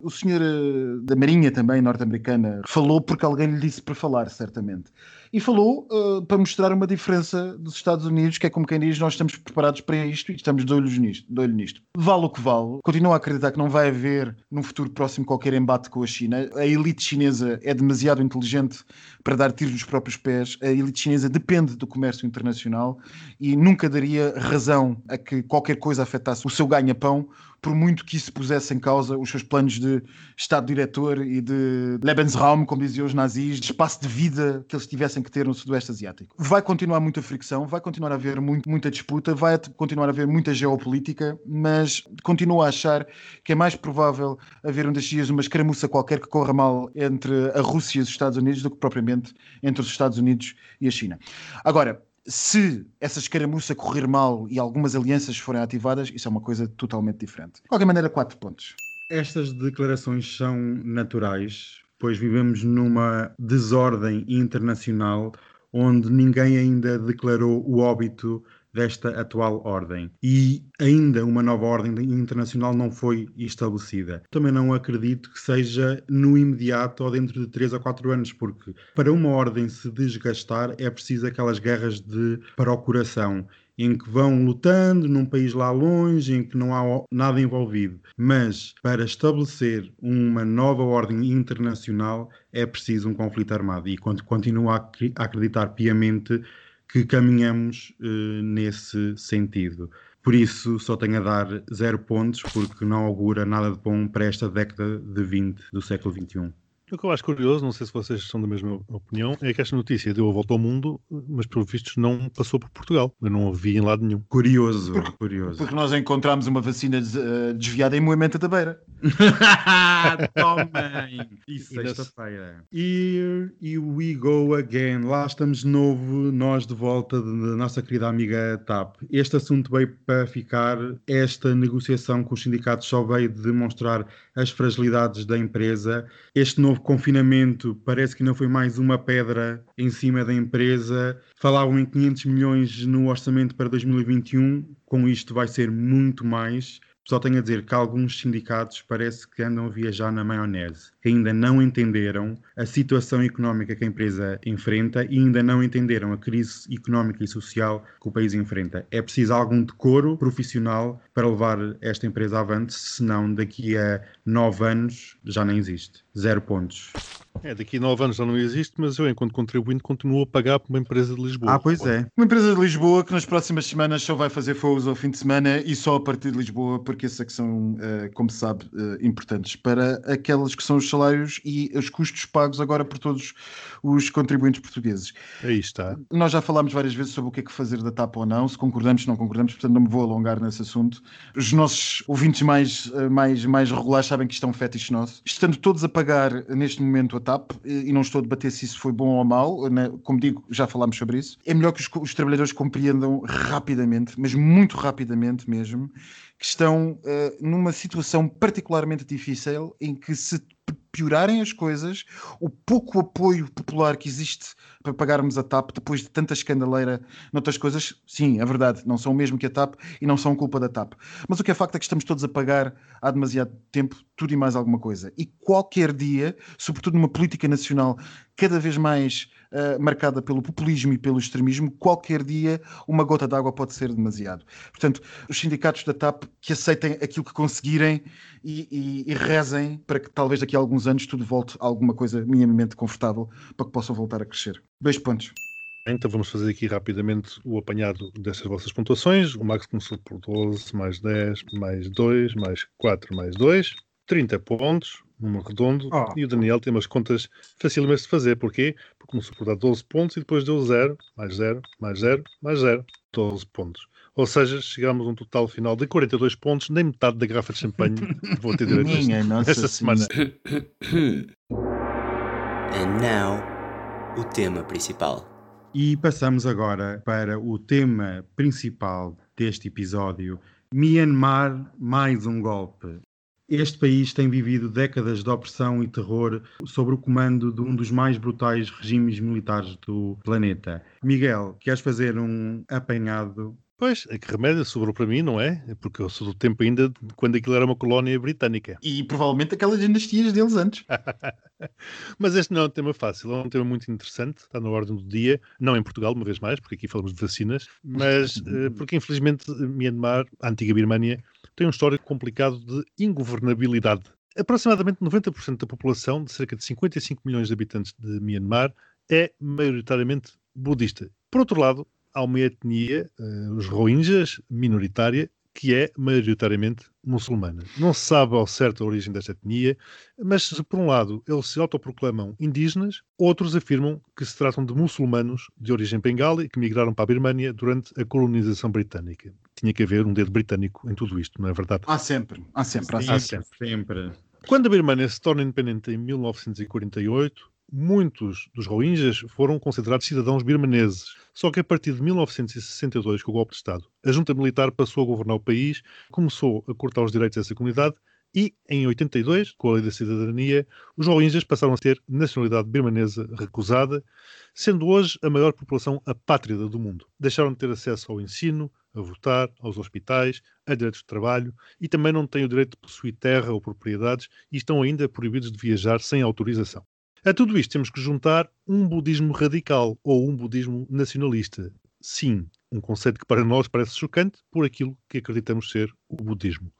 O senhor eh, da Marinha, também norte-americana, falou porque alguém lhe disse para falar, certamente. E falou eh, para mostrar uma diferença dos Estados Unidos, que é como quem diz, nós estamos preparados para isto e estamos de, olhos nisto, de olho nisto. Vale o que vale. Continuo a acreditar que não vai haver, num futuro próximo, qualquer embate com a China. A elite chinesa é demasiado inteligente para dar tiros nos próprios pés. A elite chinesa depende do comércio internacional e nunca daria razão a que qualquer coisa afetasse o seu ganha-pão, por muito que isso pusesse em causa os seus planos de Estado-diretor e de Lebensraum, como diziam os nazis, de espaço de vida que eles tivessem que ter no Sudoeste Asiático. Vai continuar muita fricção, vai continuar a haver muito- muita disputa, vai continuar a haver muita geopolítica, mas continuo a achar que é mais provável haver um destes dias uma escaramuça qualquer que corra mal entre a Rússia e os Estados Unidos do que propriamente entre os Estados Unidos e a China. Agora, se essa escaramuça correr mal e algumas alianças forem ativadas, isso é uma coisa totalmente diferente. De qualquer maneira, quatro pontos. estas declarações são naturais, pois vivemos numa desordem internacional onde ninguém ainda declarou o óbito desta atual ordem. E ainda uma nova ordem internacional não foi estabelecida. Também não acredito que seja no imediato ou dentro de 3 a 4 anos, porque para uma ordem se desgastar é preciso aquelas guerras de procuração em que vão lutando num país lá longe, em que não há nada envolvido. Mas para estabelecer uma nova ordem internacional é preciso um conflito armado. E continuo a acreditar piamente que caminhamos eh, nesse sentido. Por isso, só tenho a dar zero pontos, porque não augura nada de bom para esta década de 20 do século XXI. O que eu acho curioso, não sei se vocês são da mesma opinião, é que esta notícia deu a volta ao mundo, mas pelo vistos não passou por Portugal. Eu não a vi em lado nenhum. Curioso, curioso. Porque nós encontramos uma vacina eh, desviada em Moimenta da Beira. [laughs] Tomem! E sexta-feira. E, e we go again. Lá estamos de novo, nós de volta da nossa querida amiga TAP. Este assunto veio para ficar. Esta negociação com os sindicatos só veio demonstrar as fragilidades da empresa. Este novo confinamento parece que não foi mais uma pedra em cima da empresa. Falavam em 500 milhões no orçamento para 2021. Com isto vai ser muito mais. Só tenho a dizer que alguns sindicatos parece que andam a viajar na maionese, que ainda não entenderam a situação económica que a empresa enfrenta e ainda não entenderam a crise económica e social que o país enfrenta. É preciso algum decoro profissional para levar esta empresa avante, senão daqui a nove anos já nem existe. Zero pontos. É, daqui a nove anos já não existe, mas eu, enquanto contribuinte, continuo a pagar por uma empresa de Lisboa. Ah, pois é. Uma empresa de Lisboa que nas próximas semanas só vai fazer voos ao fim de semana e só a partir de Lisboa, porque esses é que são, eh, como se sabe, eh, importantes para aqueles que são os salários e os custos pagos agora por todos os contribuintes portugueses. Aí está. Nós já falámos várias vezes sobre o que é que fazer da TAP ou não, se concordamos, se não concordamos, portanto não me vou alongar nesse assunto. Os nossos ouvintes mais, eh, mais, mais regulares sabem que isto é um fetiche nosso. Estando todos a pagar neste momento a TAP, e não estou a debater se isso foi bom ou mau, né, como digo, já falámos sobre isso, é melhor que os, os trabalhadores compreendam rapidamente, mas muito rapidamente mesmo, que estão eh, numa situação particularmente difícil em que se piorarem as coisas, o pouco apoio popular que existe para pagarmos a TAP depois de tanta escandaleira noutras coisas, sim, é verdade, não são o mesmo que a TAP e não são culpa da TAP. Mas o que é facto é que estamos todos a pagar há demasiado tempo tudo e mais alguma coisa. E qualquer dia, sobretudo numa política nacional cada vez mais eh, marcada pelo populismo e pelo extremismo, qualquer dia uma gota d'água pode ser demasiado. Portanto, os sindicatos da TAP que aceitem aquilo que conseguirem e, e- e rezem para que talvez daqui a alguns anos tudo volte a alguma coisa minimamente confortável para que possam voltar a crescer. Dois pontos. Então vamos fazer aqui rapidamente o apanhado destas vossas pontuações. O Max começou por 12, mais 10, mais 2, mais 4, mais 2. 30 pontos, número redondo. Oh. E o Daniel tem umas contas facilmente de fazer. Porquê? Porque começou por dar 12 pontos e depois deu 0, mais 0, mais 0, mais 0. 12 pontos. Ou seja, chegámos a um total final de 42 pontos, nem metade da garrafa de champanhe que [laughs] vou ter direito Minha esta, Nossa esta semana. [coughs] And now, o tema principal. E passamos agora para o tema principal deste episódio: Myanmar, mais um golpe. Este país tem vivido décadas de opressão e terror sob o comando de um dos mais brutais regimes militares do planeta. Miguel, queres fazer um apanhado? Pois, é que remédio sobrou para mim, não é? É Porque eu sou do tempo ainda de quando aquilo era uma colónia britânica. E provavelmente aquelas dinastias deles antes. [laughs] Mas este não é um tema fácil, é um tema muito interessante, está na ordem do dia, não em Portugal, uma vez mais, porque aqui falamos de vacinas, mas [laughs] eh, porque infelizmente Myanmar, a antiga Birmânia, tem um histórico complicado de ingovernabilidade. Aproximadamente 90% da população, de cerca de 55 milhões de habitantes de Myanmar, é maioritariamente budista. Por outro lado, há uma etnia, eh, os Rohingyas, minoritária, que é maioritariamente muçulmana. Não se sabe ao certo a origem desta etnia, mas se por um lado eles se autoproclamam indígenas, outros afirmam que se tratam de muçulmanos de origem bengali que migraram para a Birmânia durante a colonização britânica. Tinha que haver um dedo britânico em tudo isto, não é verdade? Há sempre, há sempre, há Sim, sempre. sempre. Quando a Birmânia se torna independente em 1948, muitos dos Rohingyas foram considerados cidadãos birmaneses. Só que a partir de 1962, com o golpe de Estado, a junta militar passou a governar o país, começou a cortar os direitos dessa comunidade e, em 82, com a lei da cidadania, os Rohingyas passaram a ter nacionalidade birmanesa recusada, sendo hoje a maior população apátrida do mundo. Deixaram de ter acesso ao ensino, a votar, aos hospitais, a direitos de trabalho e também não têm o direito de possuir terra ou propriedades e estão ainda proibidos de viajar sem autorização. A tudo isto temos que juntar um budismo radical ou um budismo nacionalista. Sim, um conceito que para nós parece chocante por aquilo que acreditamos ser o budismo.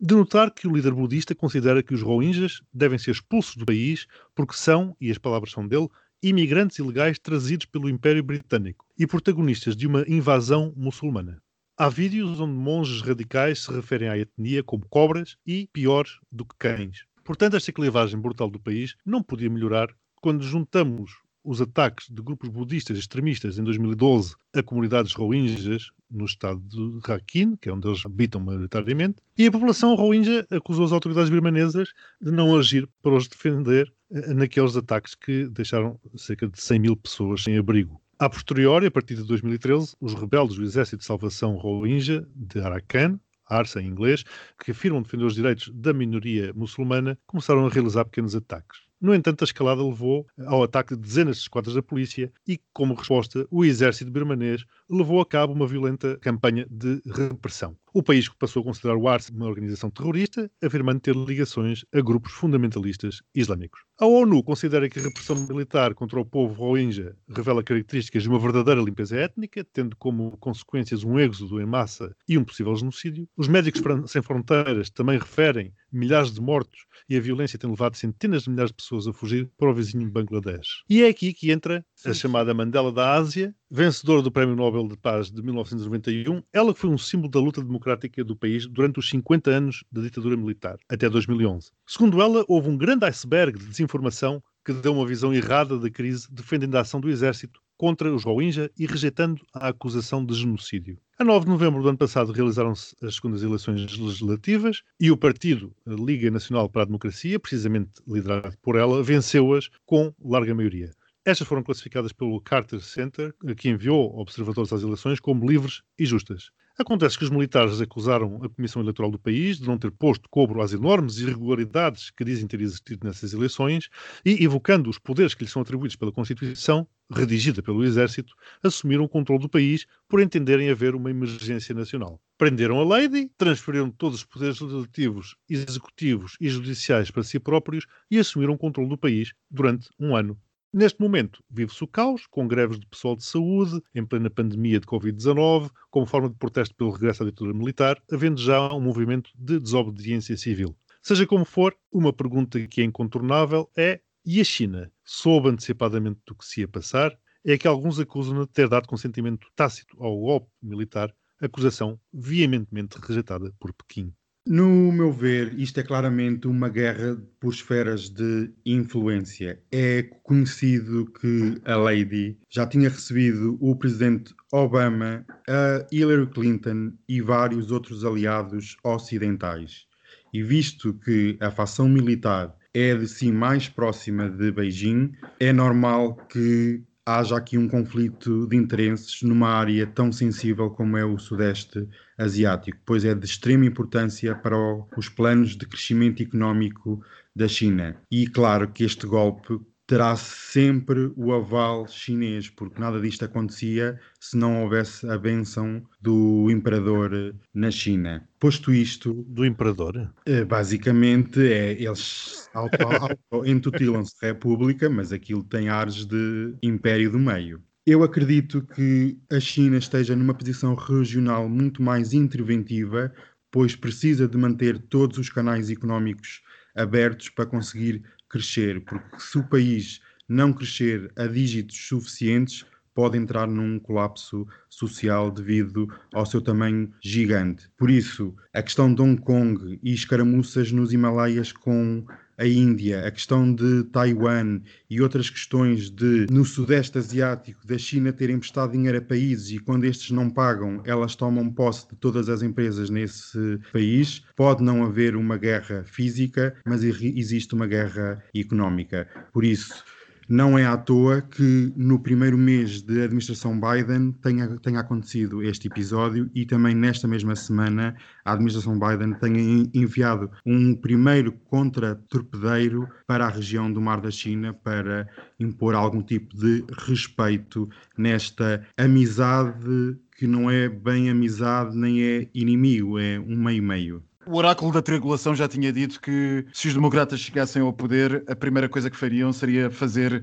De notar que o líder budista considera que os Rohingyas devem ser expulsos do país porque são, e as palavras são dele, imigrantes ilegais trazidos pelo Império Britânico e protagonistas de uma invasão muçulmana. Há vídeos onde monges radicais se referem à etnia como cobras e, pior do que cães. Portanto, esta clivagem brutal do país não podia melhorar quando juntamos os ataques de grupos budistas extremistas em 2012 a comunidades rohingyas no estado de Rakhine, que é onde eles habitam maioritariamente, e a população rohingya acusou as autoridades birmanesas de não agir para os defender eh, naqueles ataques que deixaram cerca de 100 mil pessoas sem abrigo. A posteriori, a partir de 2013, os rebeldes do Exército de Salvação Rohingya de Arakan, ARSA em inglês, que afirmam defender os direitos da minoria muçulmana, começaram a realizar pequenos ataques. No entanto, a escalada levou ao ataque de dezenas de esquadras da polícia e, como resposta, o exército birmanês levou a cabo uma violenta campanha de repressão. O país passou a considerar o ARS uma organização terrorista, afirmando ter ligações a grupos fundamentalistas islâmicos. A ONU considera que a repressão militar contra o povo rohingya revela características de uma verdadeira limpeza étnica, tendo como consequências um êxodo em massa e um possível genocídio. Os Médicos Sem Fronteiras também referem milhares de mortos e a violência tem levado centenas de milhares de pessoas a fugir para o vizinho Bangladesh. E é aqui que entra a chamada Mandela da Ásia, vencedora do Prémio Nobel de Paz de 1991, ela foi um símbolo da luta democrática do país durante os 50 anos da ditadura militar, até 2011. Segundo ela, houve um grande iceberg de desinformação que deu uma visão errada da crise, defendendo a ação do exército contra os Rohingya e rejeitando a acusação de genocídio. A 9 de novembro do ano passado realizaram-se as segundas eleições legislativas e o partido Liga Nacional para a Democracia, precisamente liderado por ela, venceu-as com larga maioria. Estas foram classificadas pelo Carter Center, que enviou observadores às eleições como livres e justas. Acontece que os militares acusaram a Comissão Eleitoral do país de não ter posto cobro às enormes irregularidades que dizem ter existido nessas eleições e, evocando os poderes que lhes são atribuídos pela Constituição, redigida pelo Exército, assumiram o controle do país por entenderem haver uma emergência nacional. Prenderam a Lady, transferiram todos os poderes legislativos, executivos e judiciais para si próprios e assumiram o controle do país durante um ano Neste momento, vive-se o caos, com greves de pessoal de saúde, em plena pandemia de Covid-19, como forma de protesto pelo regresso à ditadura militar, havendo já um movimento de desobediência civil. Seja como for, uma pergunta que é incontornável é: e a China soube antecipadamente do que se ia passar? É que alguns acusam de ter dado consentimento tácito ao golpe militar, acusação veementemente rejeitada por Pequim. No meu ver, isto é claramente uma guerra por esferas de influência. É conhecido que a Lady já tinha recebido o presidente Obama, a Hillary Clinton e vários outros aliados ocidentais. E visto que a facção militar é de si mais próxima de Beijing, é normal que haja aqui um conflito de interesses numa área tão sensível como é o Sudeste Asiático, pois é de extrema importância para os planos de crescimento económico da China. E claro que este golpe terá sempre o aval chinês, porque nada disto acontecia se não houvesse a benção do imperador na China. Posto isto. Do imperador? Eh, basicamente, é, eles [laughs] entutilam-se república, mas aquilo tem ares de império do meio. Eu acredito que a China esteja numa posição regional muito mais interventiva, pois precisa de manter todos os canais económicos abertos para conseguir crescer, porque se o país não crescer a dígitos suficientes, pode entrar num colapso social devido ao seu tamanho gigante. Por isso, a questão de Hong Kong e escaramuças nos Himalaias com a Índia, a questão de Taiwan e outras questões de, no Sudeste Asiático, da China ter emprestado dinheiro a países e quando estes não pagam, elas tomam posse de todas as empresas nesse país. Pode não haver uma guerra física, mas existe uma guerra económica. Por isso, não é à toa que no primeiro mês de administração Biden tenha, tenha acontecido este episódio e também nesta mesma semana a administração Biden tenha enviado um primeiro contra-torpedeiro para a região do Mar da China para impor algum tipo de respeito nesta amizade que não é bem amizade nem é inimigo, é um meio-meio. O oráculo da triangulação já tinha dito que se os democratas chegassem ao poder, a primeira coisa que fariam seria fazer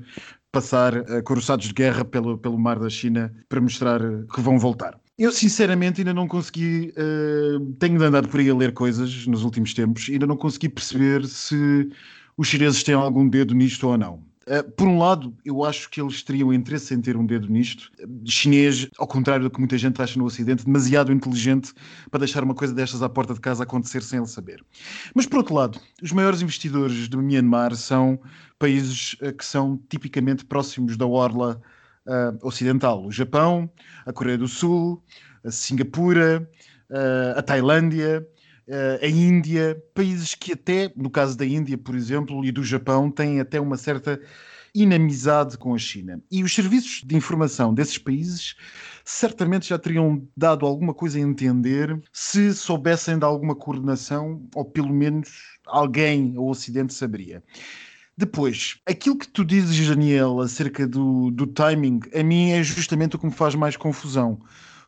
passar uh, de guerra pelo, pelo mar da China para mostrar que vão voltar. Eu, sinceramente, ainda não consegui. Uh, tenho andado por aí a ler coisas nos últimos tempos, ainda não consegui perceber se os chineses têm algum dedo nisto ou não. Uh, por um lado, eu acho que eles teriam interesse em ter um dedo nisto. Chinês, ao contrário do que muita gente acha no Ocidente, demasiado inteligente para deixar uma coisa destas à porta de casa acontecer sem ele saber. Mas, por outro lado, os maiores investidores de Myanmar são países uh, que são tipicamente próximos da orla uh, ocidental. O Japão, a Coreia do Sul, a Singapura, a Tailândia, uh, a Índia, países que até, no caso da Índia, por exemplo, e do Japão, têm até uma certa inamizade com a China. E os serviços de informação desses países certamente já teriam dado alguma coisa a entender se soubessem de alguma coordenação, ou pelo menos alguém ao Ocidente saberia. Depois, aquilo que tu dizes, Daniel, acerca do, do timing, a mim é justamente o que me faz mais confusão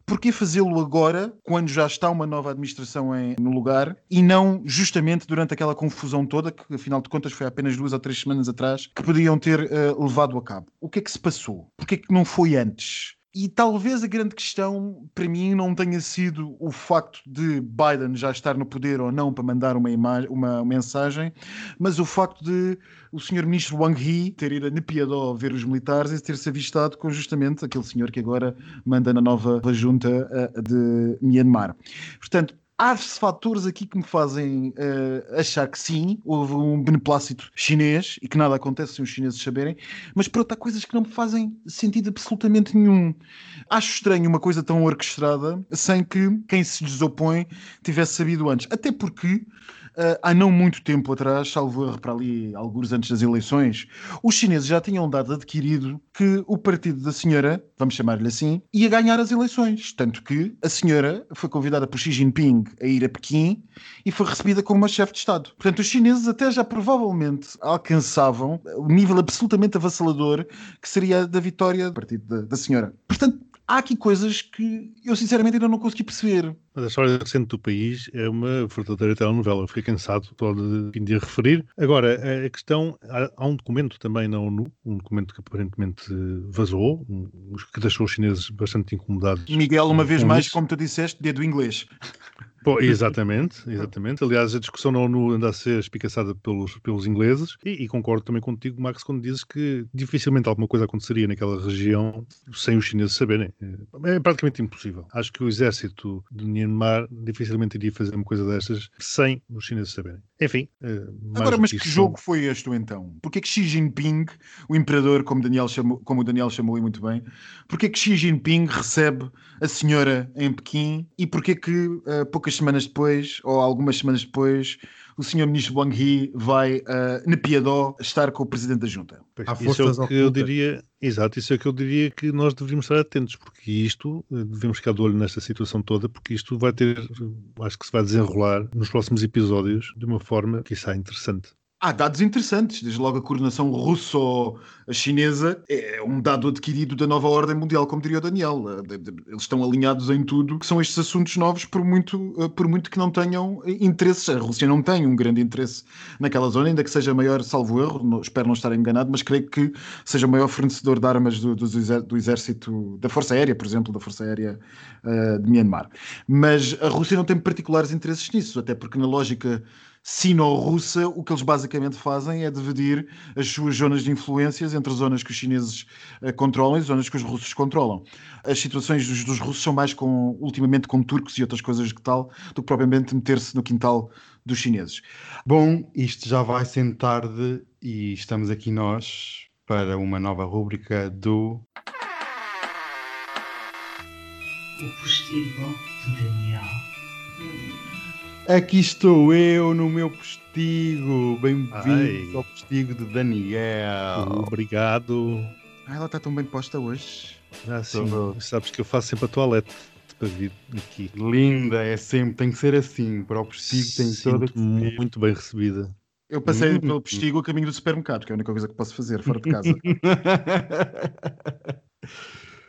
porquê fazê-lo agora, quando já está uma nova administração em, no lugar, e não justamente durante aquela confusão toda, que afinal de contas foi apenas duas ou três semanas atrás, que podiam ter uh, levado a cabo? O que é que se passou? Porquê que não foi antes? E talvez a grande questão para mim não tenha sido o facto de Biden já estar no poder ou não para mandar uma, uma mensagem, mas o facto de o senhor ministro Wang Yi ter ido a Nepiadó ver os militares e ter-se avistado com justamente aquele senhor que agora manda na nova junta uh, de Myanmar. Portanto, há fatores aqui que me fazem uh, achar que sim, houve um beneplácito chinês e que nada acontece sem os chineses saberem, mas por outro há coisas que não me fazem sentido absolutamente nenhum. Acho estranho uma coisa tão orquestrada sem que quem se desopõe tivesse sabido antes. Até porque Uh, há não muito tempo atrás, salvo para ali, alguns antes das eleições, os chineses já tinham dado adquirido que o partido da senhora, vamos chamar-lhe assim, ia ganhar as eleições. Tanto que a senhora foi convidada por Xi Jinping a ir a Pequim e foi recebida como uma chefe de Estado. Portanto, os chineses até já provavelmente alcançavam o nível absolutamente avassalador que seria da vitória do partido da, da senhora. Portanto, há aqui coisas que eu sinceramente ainda não consegui perceber. Mas a história recente do país é uma verdadeira telenovela. Eu fiquei cansado de, de referir. Agora, a questão, há, há, um documento também na ONU, um documento que aparentemente vazou, um, que deixou os chineses bastante incomodados. Miguel, uma vez mais, isso. como tu disseste, dedo inglês. [laughs] Exatamente, exatamente. Aliás, a discussão na ONU anda a ser espicaçada pelos, pelos ingleses e, e, concordo também contigo, Max, quando dizes que dificilmente alguma coisa aconteceria naquela região sem os chineses saberem. É, é praticamente impossível. Acho que o exército de Myanmar dificilmente iria fazer uma coisa destas sem os chineses saberem. Enfim. Eh, Agora, mas que, que jogo são... foi este então? Porquê que Xi Jinping, o imperador, como, Daniel chamou, como o Daniel chamou muito bem, porquê que Xi Jinping recebe a senhora em Pequim e porquê que uh, poucas semanas depois, ou algumas semanas depois, o senhor ministro Wang Yi vai uh, na Piedó estar com o presidente da junta. Pois, isso é o que ocultas. eu diria, exato, isso é o que eu diria que nós deveríamos estar atentos, porque isto, eh, devemos ficar de olho nesta situação toda, porque isto vai ter, acho que se vai desenrolar nos próximos episódios de uma forma que isso é interessante. Há dados interessantes, desde logo a coordenação russo-chinesa é um dado adquirido da nova ordem mundial, como diria o Daniel. Eles estão alinhados em tudo, que são estes assuntos novos, por muito, por muito que não tenham interesses. A Rússia não tem um grande interesse naquela zona, ainda que seja maior, salvo erro, espero não estar enganado, mas creio que seja o maior fornecedor de armas do, do, exército, da Força Aérea, por exemplo, da Força Aérea de Myanmar. Mas a Rússia não tem particulares interesses nisso, até porque na lógica sino-russa, o que eles basicamente fazem é dividir as suas zonas de influências entre zonas que os chineses uh, controlam e zonas que os russos controlam. As situações dos, dos, russos são mais com, ultimamente com turcos e outras coisas que tal, do que propriamente meter-se no quintal dos chineses. Bom, isto já vai sendo tarde e estamos aqui nós para uma nova rúbrica do O postigo de Daniel. Aqui estou eu no meu postigo. Bem-vindo ao postigo de Daniel. Obrigado. Ah, ela está tão bem posta hoje. Ah, sim. Sabes que eu faço sempre a toalete para vir aqui. Linda, é sempre, tem que ser assim. Para o postigo tem toda que Muito bem recebida. Eu passei hum. pelo postigo a caminho do supermercado, que é a única coisa que posso fazer fora de casa. [laughs]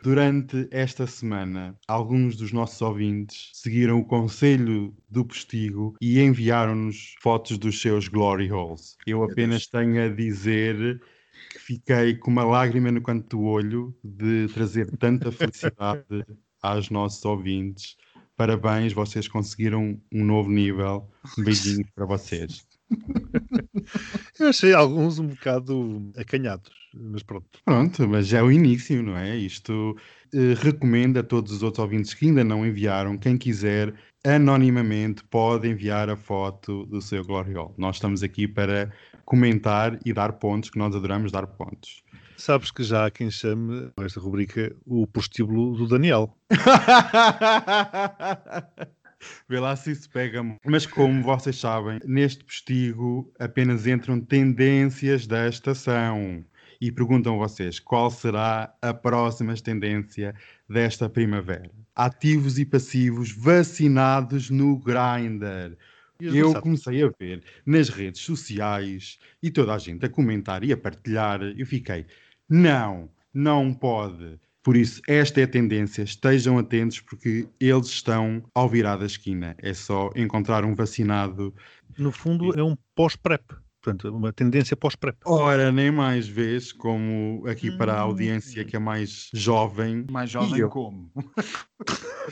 Durante esta semana, alguns dos nossos ouvintes seguiram o conselho do Postigo e enviaram-nos fotos dos seus glory holes. Eu apenas tenho a dizer que fiquei com uma lágrima no canto do olho de trazer tanta felicidade [laughs] aos nossos ouvintes. Parabéns, vocês conseguiram um novo nível. Beijinhos para vocês. [laughs] Eu achei alguns um bocado acanhados, mas pronto. Pronto, mas já é o início, não é? Isto eh, recomendo a todos os outros ouvintes que ainda não enviaram, quem quiser, anonimamente pode enviar a foto do seu Gloriol. Nós estamos aqui para comentar e dar pontos, que nós adoramos dar pontos. Sabes que já há quem chame esta rubrica o prostíbulo do Daniel. [laughs] Vê lá se isso pega. Mas como vocês sabem, neste postigo apenas entram tendências da estação. E perguntam vocês qual será a próxima tendência desta primavera. Ativos e passivos vacinados no Grindr. Eu comecei a ver nas redes sociais e toda a gente a comentar e a partilhar. Eu fiquei, não, não pode. Por isso, esta é a tendência. Estejam atentos porque eles estão ao virar da esquina. É só encontrar um vacinado. No fundo, é um pós-prep. Portanto, uma tendência pós-prep. Ora, nem mais vês como aqui para a audiência que é mais jovem. Mais jovem E como? [laughs]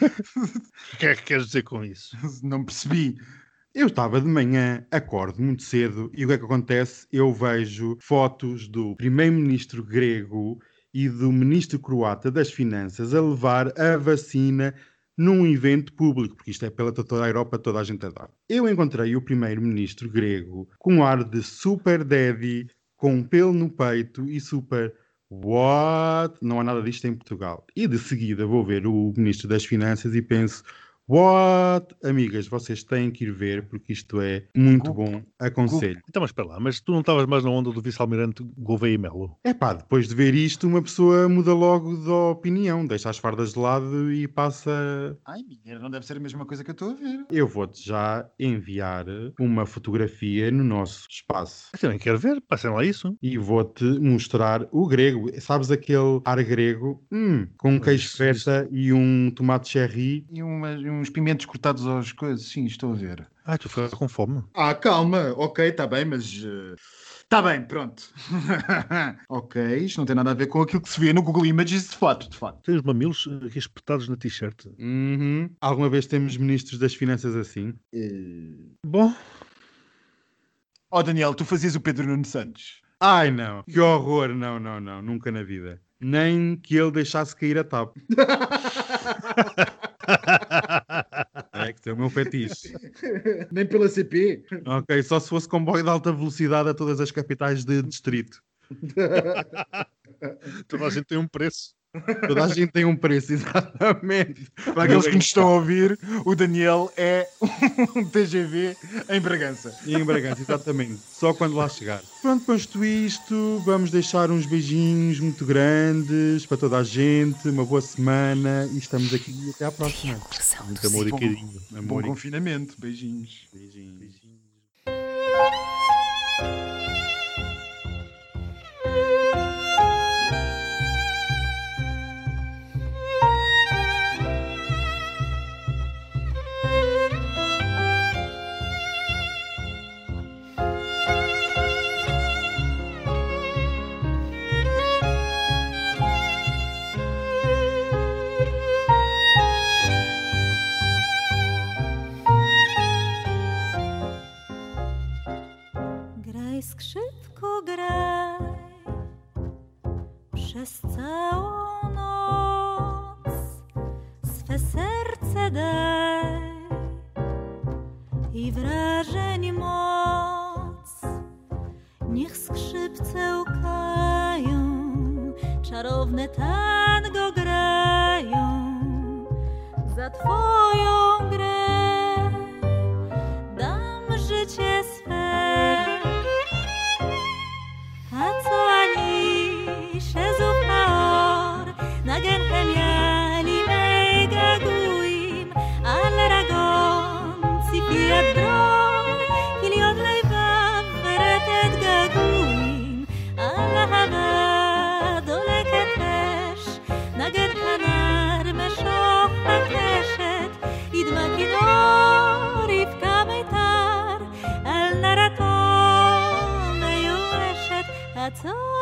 O que é que queres dizer com isso? Não percebi. Eu estava de manhã, acordo muito cedo e o que é que acontece? Eu vejo fotos do primeiro-ministro grego e do ministro croata das Finanças a levar a vacina num evento público, porque isto é pela toda a Europa, toda a gente adora. Eu encontrei o primeiro-ministro grego com ar de super daddy, com um pelo no peito e super what? Não há nada disto em Portugal. E de seguida vou ver o ministro das Finanças e penso What? Amigas, vocês têm que ir ver porque isto é muito bom. Aconselho. Então, mas espera lá, mas tu não estavas mais na onda do vice-almirante Gouveia e Melo? É pá, depois de ver isto, uma pessoa muda logo de opinião, deixa as fardas de lado e passa. Ai, minha, não deve ser a mesma coisa que eu estou a ver. Eu vou-te já enviar uma fotografia no nosso espaço Eu também quero ver, passem lá isso. e vou-te mostrar o grego. Sabes aquele ar grego? Hum, com um queijo feta e um tomate cherry. E umas- uns pimentos cortados aos coisas. Sim, estou a ver. Ah, tu ficas com fome. Ah, calma. Ok, está bem, mas... Está bem, pronto. [laughs] ok, isto não tem nada a ver com aquilo que se vê no Google Images de fato, de fato. Tens os mamilos eh, aqui espetados na t-shirt. Uhum. Alguma vez temos ministros das finanças assim? Bom, Oh, Daniel, tu fazias o Pedro Nuno Santos. Ai não, que horror, não, não, não, nunca na vida. Nem que ele deixasse cair a TAP. [laughs] É que é o meu fetiche. [laughs] Nem pela CP. Ok, só se fosse comboio de alta velocidade a todas as capitais de distrito. [laughs] toda a gente tem um preço. Toda a gente tem um preço, [laughs] exatamente. Para aqueles que nos estão a ouvir, o Daniel é um TGV em Bragança. Em Bragança, exatamente. Só quando lá chegar. Pronto, posto isto, vamos deixar uns beijinhos muito grandes para toda a gente, uma boa semana e estamos aqui até à próxima. Muito amor e carinho. Bom e confinamento. Beijinhos. beijinhos. কথা